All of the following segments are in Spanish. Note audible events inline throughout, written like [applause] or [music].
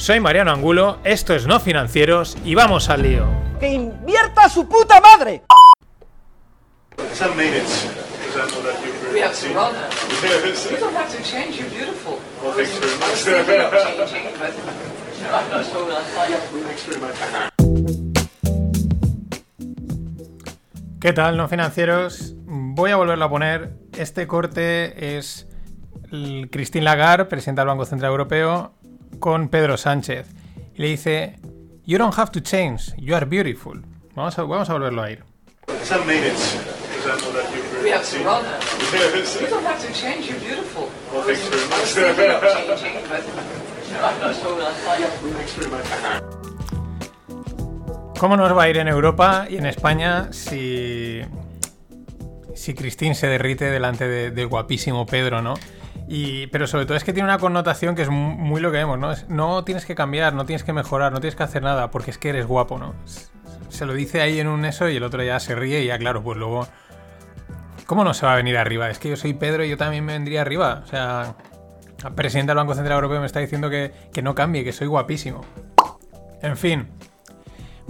Soy Mariano Angulo, esto es No Financieros y vamos al lío. ¡Que invierta su puta madre! ¿Qué tal, No Financieros? Voy a volverlo a poner. Este corte es Christine Lagarde, presidenta del Banco Central Europeo, con Pedro Sánchez. Y le dice, You don't have to change, you are beautiful. Vamos a, vamos a volverlo a ir. We have to run. [laughs] You don't have to change, you're beautiful. Well, thanks very I was much. thinking of changing, [laughs] but no, I'm not sure that I Thanks very much. ¿Cómo nos va a ir en Europa y en España si, si Cristín se derrite delante de- del guapísimo Pedro, ¿no? Y, pero sobre todo es que tiene una connotación que es mu- muy lo que vemos, ¿no? No tienes que cambiar, no tienes que mejorar, no tienes que hacer nada, porque es que eres guapo, ¿no? Se lo dice ahí en un eso y el otro ya se ríe y ya, claro, pues luego... ¿Cómo no se va a venir arriba? Es que yo soy Pedro y yo también me vendría arriba. O sea, el presidente del Banco Central Europeo me está diciendo que, que no cambie, que soy guapísimo. En fin,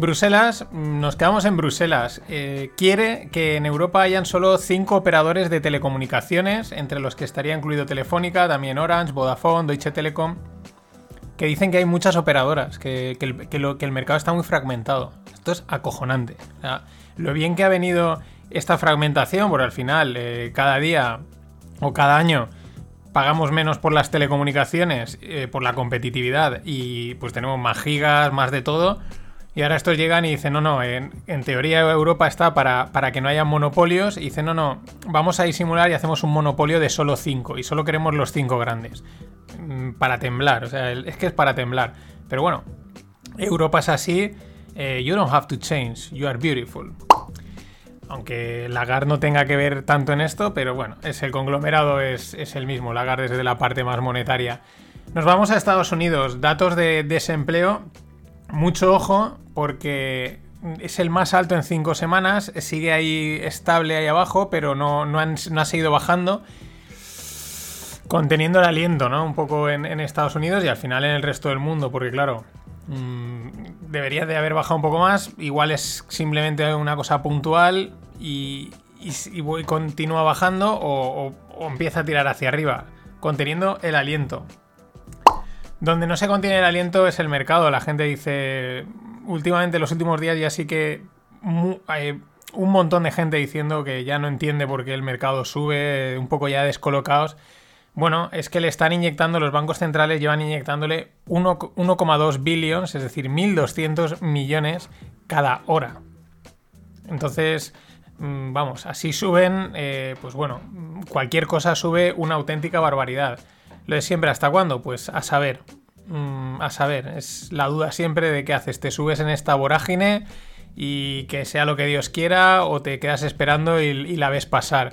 Bruselas, nos quedamos en Bruselas. Eh, quiere que en Europa hayan solo cinco operadores de telecomunicaciones, entre los que estaría incluido Telefónica, también Orange, Vodafone, Deutsche Telekom, que dicen que hay muchas operadoras, que, que el, lo- que el mercado está muy fragmentado. Esto es acojonante. Lo bien que ha venido esta fragmentación, porque al final, eh, cada día o cada año pagamos menos por las telecomunicaciones, eh, por la competitividad y pues tenemos más gigas, más de todo. Y ahora estos llegan y dicen, no, no, en, teoría Europa está para, para que no haya monopolios. Y dicen, no, no, vamos a disimular y hacemos un monopolio de solo cinco. Y solo queremos los cinco grandes. Mm, Para temblar, o sea, es que es para temblar. Pero bueno, Europa es así. eh, you don't have to change, you are beautiful. Aunque Lagarde no tenga que ver tanto en esto, pero bueno, es el conglomerado es, es el mismo. Lagarde es de la parte más monetaria. Nos vamos a Estados Unidos. Datos de desempleo. Mucho ojo, porque es el más alto en cinco semanas. Sigue ahí estable ahí abajo, pero no, no, ha seguido bajando. Conteniendo el aliento, ¿no? Un poco en, Estados Unidos y al final en el resto del mundo, porque claro, mm, debería de haber bajado un poco más. Igual es simplemente una cosa puntual y, y, continúa bajando o empieza a tirar hacia arriba, conteniendo el aliento. Donde no se contiene el aliento es el mercado. La gente dice, últimamente, los últimos días ya sí que hay un montón de gente diciendo que ya no entiende por qué el mercado sube, un poco ya descolocados. Bueno, es que le están inyectando, los bancos centrales llevan inyectándole 1 1,2 billions, es decir, 1.200 millones cada hora. Entonces, mm, vamos, así suben, eh, pues bueno, cualquier cosa sube una auténtica barbaridad. Lo de siempre, ¿hasta cuándo? Pues a saber. Mm, a saber, es la duda siempre de qué haces. Te subes en esta vorágine y que sea lo que Dios quiera o te quedas esperando y, la ves pasar.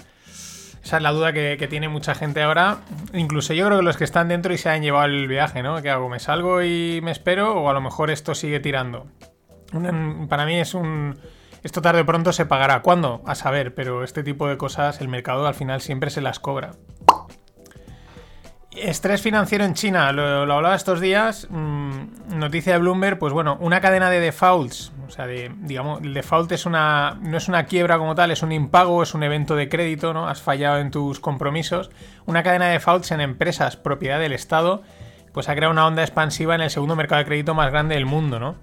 Esa es la duda que, tiene mucha gente ahora. Incluso yo creo que los que están dentro y se han llevado el viaje, ¿no? ¿Qué hago? ¿Me salgo y me espero? O a lo mejor esto sigue tirando. Para mí es un... Esto tarde o pronto se pagará. ¿Cuándo? A saber, pero este tipo de cosas el mercado al final siempre se las cobra. Estrés financiero en China, lo, lo hablaba estos días. mm, noticia de Bloomberg, pues bueno, una cadena de defaults. O sea, de, digamos, el default es una, no es una quiebra como tal, es un impago, es un evento de crédito, ¿no? Has fallado en tus compromisos. Una cadena de defaults en empresas propiedad del Estado, pues ha creado una onda expansiva en el segundo mercado de crédito más grande del mundo, ¿no?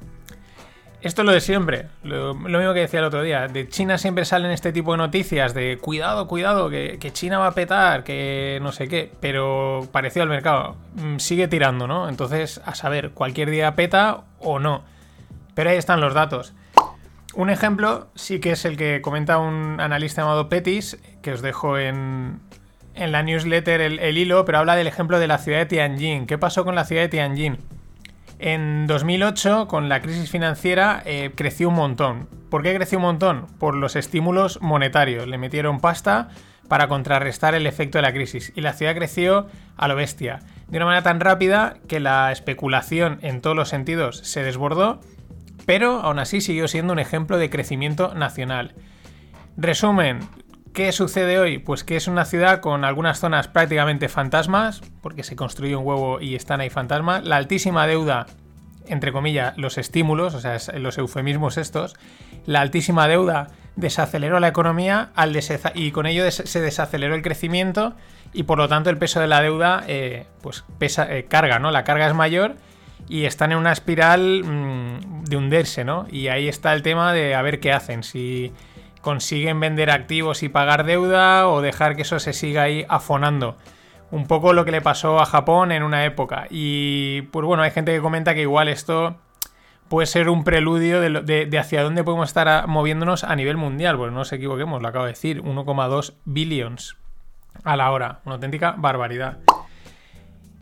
Esto es lo de siempre, lo, mismo que decía el otro día. De China siempre salen este tipo de noticias de cuidado, cuidado, que, China va a petar, que no sé qué, pero parecido al mercado. Mm, Sigue tirando, ¿no? Entonces, a saber, cualquier día peta o no. Pero ahí están los datos. Un ejemplo sí que es el que comenta un analista llamado Petis, que os dejo en, en la newsletter el hilo, pero habla del ejemplo de la ciudad de Tianjin. ¿Qué pasó con la ciudad de Tianjin? En 2008, con la crisis financiera, eh, creció un montón. ¿Por qué creció un montón? Por los estímulos monetarios. Le metieron pasta para contrarrestar el efecto de la crisis. Y la ciudad creció a lo bestia. De una manera tan rápida que la especulación en todos los sentidos se desbordó, pero aún así siguió siendo un ejemplo de crecimiento nacional. Resumen, ¿qué sucede hoy? Pues que es una ciudad con algunas zonas prácticamente fantasmas, porque se construye un huevo y están ahí fantasmas, la altísima deuda, entre comillas, los estímulos, o sea, los eufemismos estos, la altísima deuda desaceleró la economía al y con ello se desaceleró el crecimiento y por lo tanto el peso de la deuda eh, pues pesa, eh, carga, ¿no? La carga es mayor y están en una espiral mm, de hundirse, ¿no? Y ahí está el tema de a ver qué hacen, si consiguen vender activos y pagar deuda o dejar que eso se siga ahí afonando. Un poco lo que le pasó a Japón en una época. Y pues bueno, hay gente que comenta que igual esto puede ser un preludio de, hacia dónde podemos estar moviéndonos a nivel mundial. Pues no nos equivoquemos, lo acabo de decir, 1,2 billions a la hora. Una auténtica barbaridad.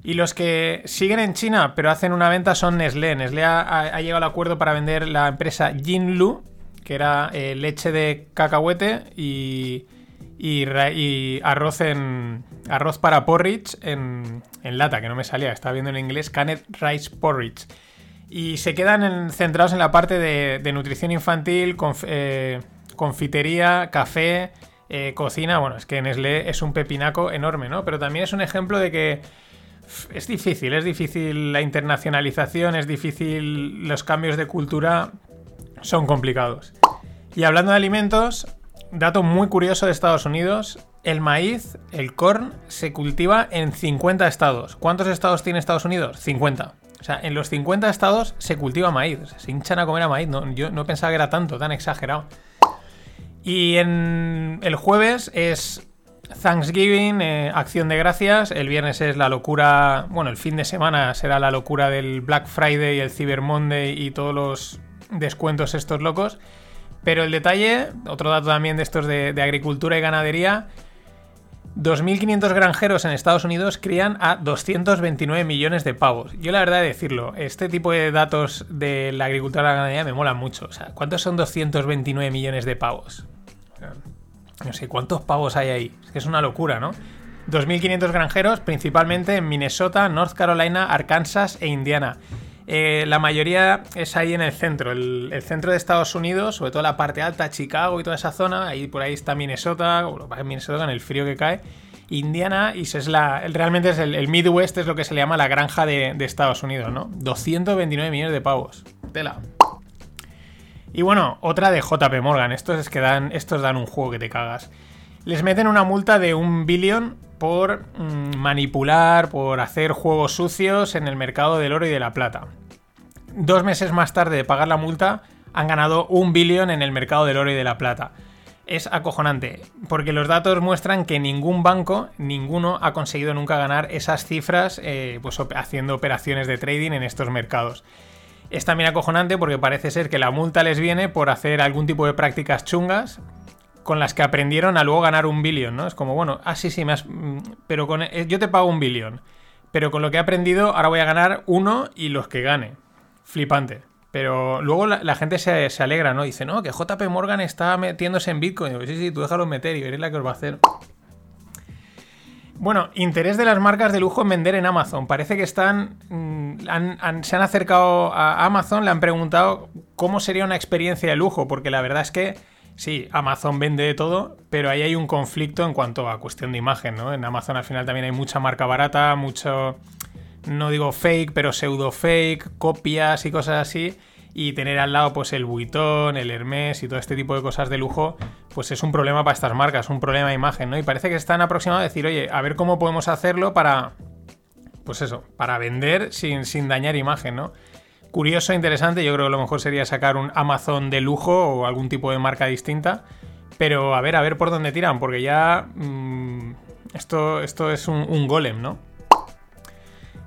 Y los que siguen en China pero hacen una venta son Nestlé. Nestlé ha, llegado al acuerdo para vender la empresa Jinlu, que era eh, leche de cacahuete y, y, arroz en arroz para porridge en, en, lata, que no me salía, estaba viendo en inglés Canned Rice Porridge. Y se quedan centrados en la parte de, nutrición infantil, eh, confitería, café, eh, cocina. Bueno, es que Nestlé es un pepinaco enorme, ¿no? Pero también es un ejemplo de que es difícil, es difícil la internacionalización, es difícil los cambios de cultura, son complicados. Y hablando de alimentos, dato muy curioso de Estados Unidos, el maíz, el corn, se cultiva en 50 estados. ¿Cuántos estados tiene Estados Unidos? 50. O sea, en los 50 estados se cultiva maíz. se hinchan a comer a maíz. No, yo no pensaba que era tanto, tan exagerado. Y en el jueves es Thanksgiving, eh, acción de gracias. El viernes es la locura. Bueno, el fin de semana será la locura del Black Friday, el Cyber Monday y todos los descuentos estos locos. Pero el detalle, otro dato también de estos de agricultura y ganadería, 2.500 granjeros en Estados Unidos crían a 229 millones de pavos. Yo la verdad de decirlo, este tipo de datos de la agricultura y la ganadería me mola mucho. O sea, ¿cuántos son 229 millones de pavos? no sé, ¿cuántos pavos hay ahí? Es una locura, ¿no? 2.500 granjeros, principalmente en Minnesota, North Carolina, Arkansas e Indiana. Eh, la mayoría es ahí en el centro, el, centro de Estados Unidos, sobre todo la parte alta, Chicago y toda esa zona. Ahí por ahí está Minnesota, Minnesota en el frío que cae. Indiana y es la, realmente es el, Midwest, es lo que se le llama la granja de, Estados Unidos, ¿no? 229 millones de pavos. Tela. Y bueno, otra de JP Morgan. Estos es que dan, estos dan un juego que te cagas. Les meten una multa de un billón por mm, manipular, por hacer juegos sucios en el mercado del oro y de la plata. Dos meses más tarde de pagar la multa, han ganado un billón en el mercado del oro y de la plata. Es acojonante, porque los datos muestran que ningún banco, ninguno, ha conseguido nunca ganar esas cifras eh, pues, haciendo operaciones de trading en estos mercados. Es también acojonante porque parece ser que la multa les viene por hacer algún tipo de prácticas chungas, con las que aprendieron a luego ganar un billón, ¿no? Es como, bueno, ah, sí, sí, me has, mm, pero con, eh, yo te pago un billón, pero con lo que he aprendido ahora voy a ganar uno y los que gane. Flipante. Pero luego la, gente se, alegra, ¿no? Dice, no, que JP Morgan está metiéndose en Bitcoin. sí, sí, tú déjalo meter y veréis la que os va a hacer. Bueno, interés de las marcas de lujo en vender en Amazon. Parece que están. Mm, se han acercado a Amazon, le han preguntado cómo sería una experiencia de lujo, porque la verdad es que Sí, Amazon vende de todo, pero ahí hay un conflicto en cuanto a cuestión de imagen, ¿no? En Amazon al final también hay mucha marca barata, mucho, no digo fake, pero pseudo fake, copias y cosas así. Y tener al lado pues el Vuitton, el Hermès y todo este tipo de cosas de lujo, pues es un problema para estas marcas, un problema de imagen, ¿no? Y parece que están aproximados a decir, oye, a ver cómo podemos hacerlo para, pues eso, para vender sin, sin dañar imagen, ¿no? Curioso, interesante. Yo creo que lo mejor sería sacar un Amazon de lujo o algún tipo de marca distinta. Pero a ver, a ver por dónde tiran, porque ya. Mm, esto, esto es un, golem, ¿no?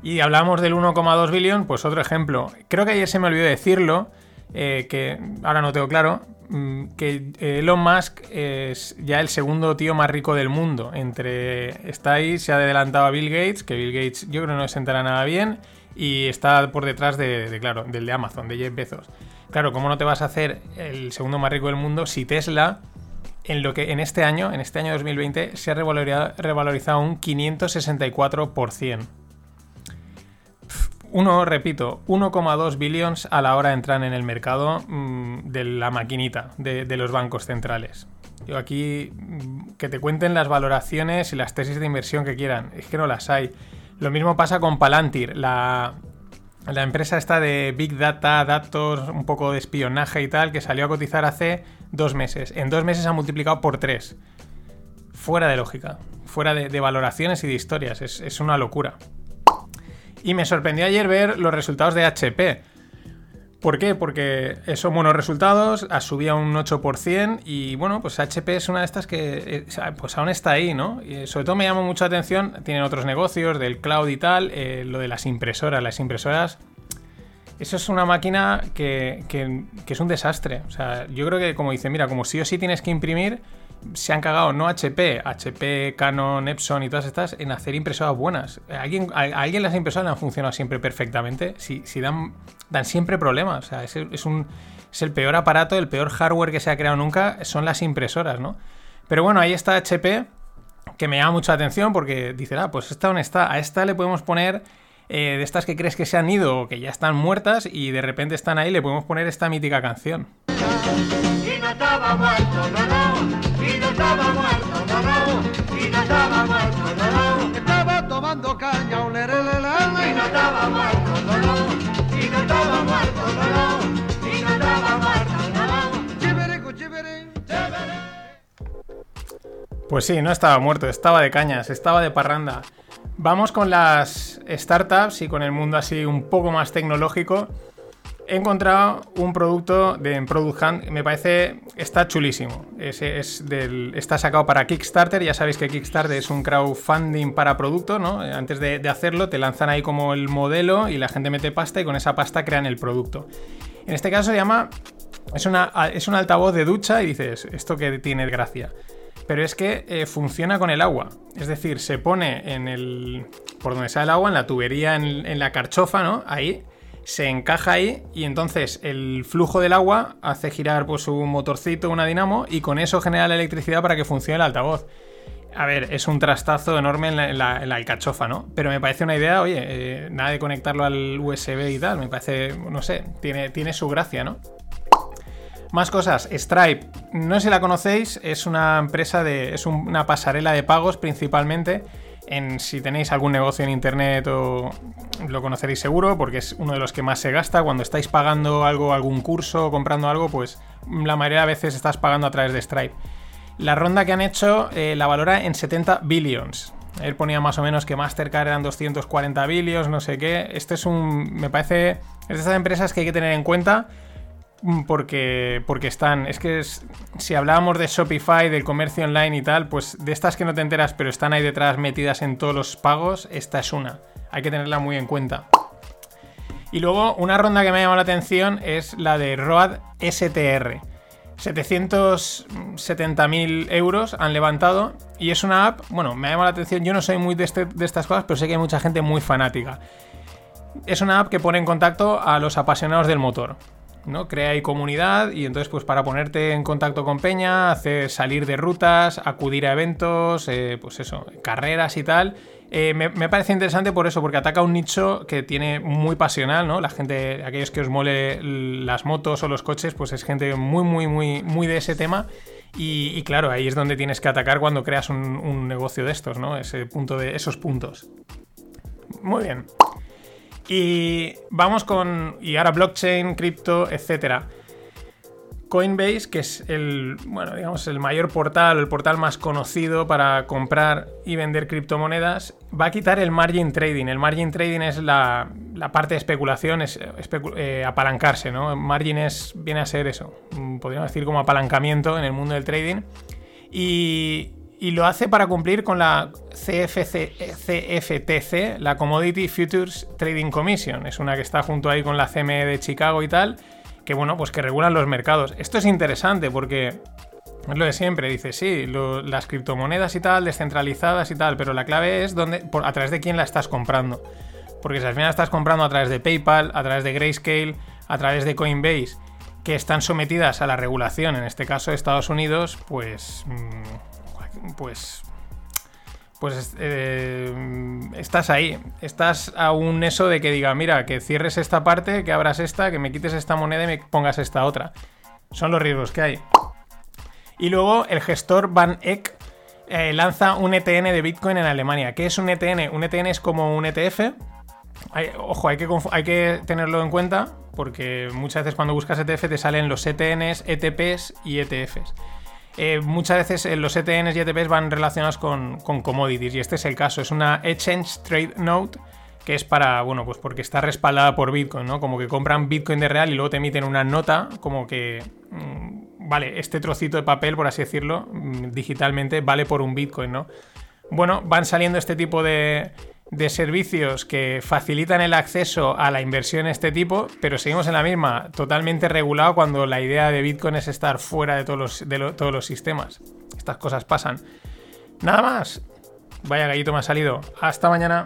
Y hablamos del 1,2 billón, pues otro ejemplo. Creo que ayer se me olvidó decirlo, eh, que ahora no tengo claro, mm, que Elon Musk es ya el segundo tío más rico del mundo. Entre está ahí, se ha adelantado a Bill Gates, que Bill Gates yo creo no se enterará nada bien y está por detrás de, claro, del de Amazon, de Jeff Bezos. Claro, ¿cómo no te vas a hacer el segundo más rico del mundo si Tesla en lo que en este año, en este año 2020, se ha revalorizado, un 564%? Uno, repito, 1,2 billions a la hora de entrar en el mercado mmm, de la maquinita de, de, los bancos centrales. Yo aquí mm, que te cuenten las valoraciones y las tesis de inversión que quieran. Es que no las hay. Lo mismo pasa con Palantir, la, la empresa esta de Big Data, datos, un poco de espionaje y tal, que salió a cotizar hace dos meses. En dos meses ha multiplicado por tres. Fuera de lógica, fuera de, de valoraciones y de historias. Es, es una locura. Y me sorprendió ayer ver los resultados de HP. ¿Por qué? Porque son buenos resultados, ha subido un 8% y bueno, pues HP es una de estas que eh, pues aún está ahí, ¿no? Y sobre todo me llama mucho la atención, tienen otros negocios del cloud y tal, eh, lo de las impresoras, las impresoras... Eso es una máquina que, que, que es un desastre. O sea, yo creo que como dice, mira, como sí o sí tienes que imprimir, se han cagado no HP, HP, Canon, Epson y todas estas en hacer impresoras buenas. ¿A alguien, alguien las impresoras han funcionado siempre perfectamente? Si, si dan, dan, siempre problemas. O sea, es, es, un, es el peor aparato, el peor hardware que se ha creado nunca son las impresoras, ¿no? Pero bueno, ahí está HP, que me llama mucha atención porque dice, ah, pues esta está. A esta le podemos poner eh, de estas que crees que se han ido o que ya están muertas y de repente están ahí, le podemos poner esta mítica canción. Y no estaba muerto, no, no. Y no estaba muerto, no, no. Y no estaba muerto, no, no. Estaba tomando caña, un lerelelele. Y no estaba muerto, no, no. Y no estaba muerto, no, no. Y no estaba muerto, no, no. Chibiricu, chibirín, chibirín. Pues sí, no estaba muerto, estaba de cañas, estaba de parranda. Vamos con las startups y con el mundo así un poco más tecnológico. He encontrado un producto de Product Hunt, me parece, está chulísimo. Es, es del, está sacado para Kickstarter, ya sabéis que Kickstarter es un crowdfunding para producto, ¿no? Antes de, hacerlo te lanzan ahí como el modelo y la gente mete pasta y con esa pasta crean el producto. En este caso se llama, es, una, es un altavoz de ducha y dices, esto que tiene gracia pero es que eh, funciona con el agua. Es decir, se pone en el. por donde sale el agua, en la tubería, en, la carchofa, ¿no? Ahí. Se encaja ahí y entonces el flujo del agua hace girar pues, un motorcito, una dinamo, y con eso genera la electricidad para que funcione el altavoz. A ver, es un trastazo enorme en la, alcachofa, ¿no? Pero me parece una idea, oye, eh, nada de conectarlo al USB y tal, me parece, no sé, tiene, tiene su gracia, ¿no? Más cosas, Stripe, no sé si la conocéis, es una empresa de. es una pasarela de pagos principalmente. En, si tenéis algún negocio en internet o lo conoceréis seguro, porque es uno de los que más se gasta. Cuando estáis pagando algo, algún curso comprando algo, pues la mayoría de veces estás pagando a través de Stripe. La ronda que han hecho eh, la valora en 70 billions. Él ponía más o menos que Mastercard eran 240 billions, no sé qué. Este es un. Me parece. Es de estas empresas que hay que tener en cuenta porque, porque están. Es que si hablábamos de Shopify, del comercio online y tal, pues de estas que no te enteras, pero están ahí detrás metidas en todos los pagos, esta es una. Hay que tenerla muy en cuenta. Y luego, una ronda que me ha llamado la atención es la de Road STR. 770.000 euros han levantado y es una app, bueno, me ha llamado la atención, yo no soy muy este, de estas cosas, pero sé que hay mucha gente muy fanática. Es una app que pone en contacto a los apasionados del motor. ¿No? Crea ahí comunidad y entonces pues para ponerte en contacto con Peña, hacer salir de rutas, acudir a eventos, eh, pues eso, carreras y tal. Eh, me, me, parece interesante por eso, porque ataca un nicho que tiene muy pasional, ¿no? La gente, aquellos que os mole las motos o los coches, pues es gente muy, muy, muy, muy de ese tema. Y, claro, ahí es donde tienes que atacar cuando creas un, un negocio de estos, ¿no? Ese punto de esos puntos. Muy bien. Y vamos con. Y ahora blockchain, cripto, etcétera. Coinbase, que es el, bueno, digamos, el mayor portal, el portal más conocido para comprar y vender criptomonedas, va a quitar el margin trading. El margin trading es la, la parte de especulación, es eh, apalancarse, ¿no? Margin es, viene a ser eso, mm, podríamos decir como apalancamiento en el mundo del trading. Y, y lo hace para cumplir con la CFC, CFTC, la Commodity Futures Trading Commission. Es una que está junto ahí con la CME de Chicago y tal, que bueno, pues que regulan los mercados. Esto es interesante porque es lo de siempre, dice, sí, las criptomonedas y tal, descentralizadas y tal, pero la clave es donde, por, a través de quién la estás comprando. Porque si al final estás comprando a través de PayPal, a través de Grayscale, a través de Coinbase, que están sometidas a la regulación, en este caso de Estados Unidos, pues. mm, Pues. Pues eh, estás ahí. Estás a un eso de que diga, mira, que cierres esta parte, que abras esta, que me quites esta moneda y me pongas esta otra. Son los riesgos que hay. Y luego el gestor Van Eck eh, lanza un ETN de Bitcoin en Alemania. ¿Qué es un ETN? Un ETN es como un ETF. Ojo, hay que tenerlo en cuenta porque muchas veces cuando buscas ETF te salen los ETNs, ETPs y ETFs. Eh, muchas veces eh, los ETNs y ETPs van relacionados con, commodities y este es el caso. Es una Exchange Trade Note que es para, bueno, pues porque está respaldada por Bitcoin, ¿no? Como que compran Bitcoin de real y luego te emiten una nota como que, mm, vale, este trocito de papel, por así decirlo, mm, digitalmente vale por un Bitcoin, ¿no? Bueno, van saliendo este tipo de, de servicios que facilitan el acceso a la inversión este tipo, pero seguimos en la misma, totalmente regulado cuando la idea de Bitcoin es estar fuera de todos los, de todos los sistemas. Estas cosas pasan. Nada más. Vaya gallito me ha salido. Hasta mañana.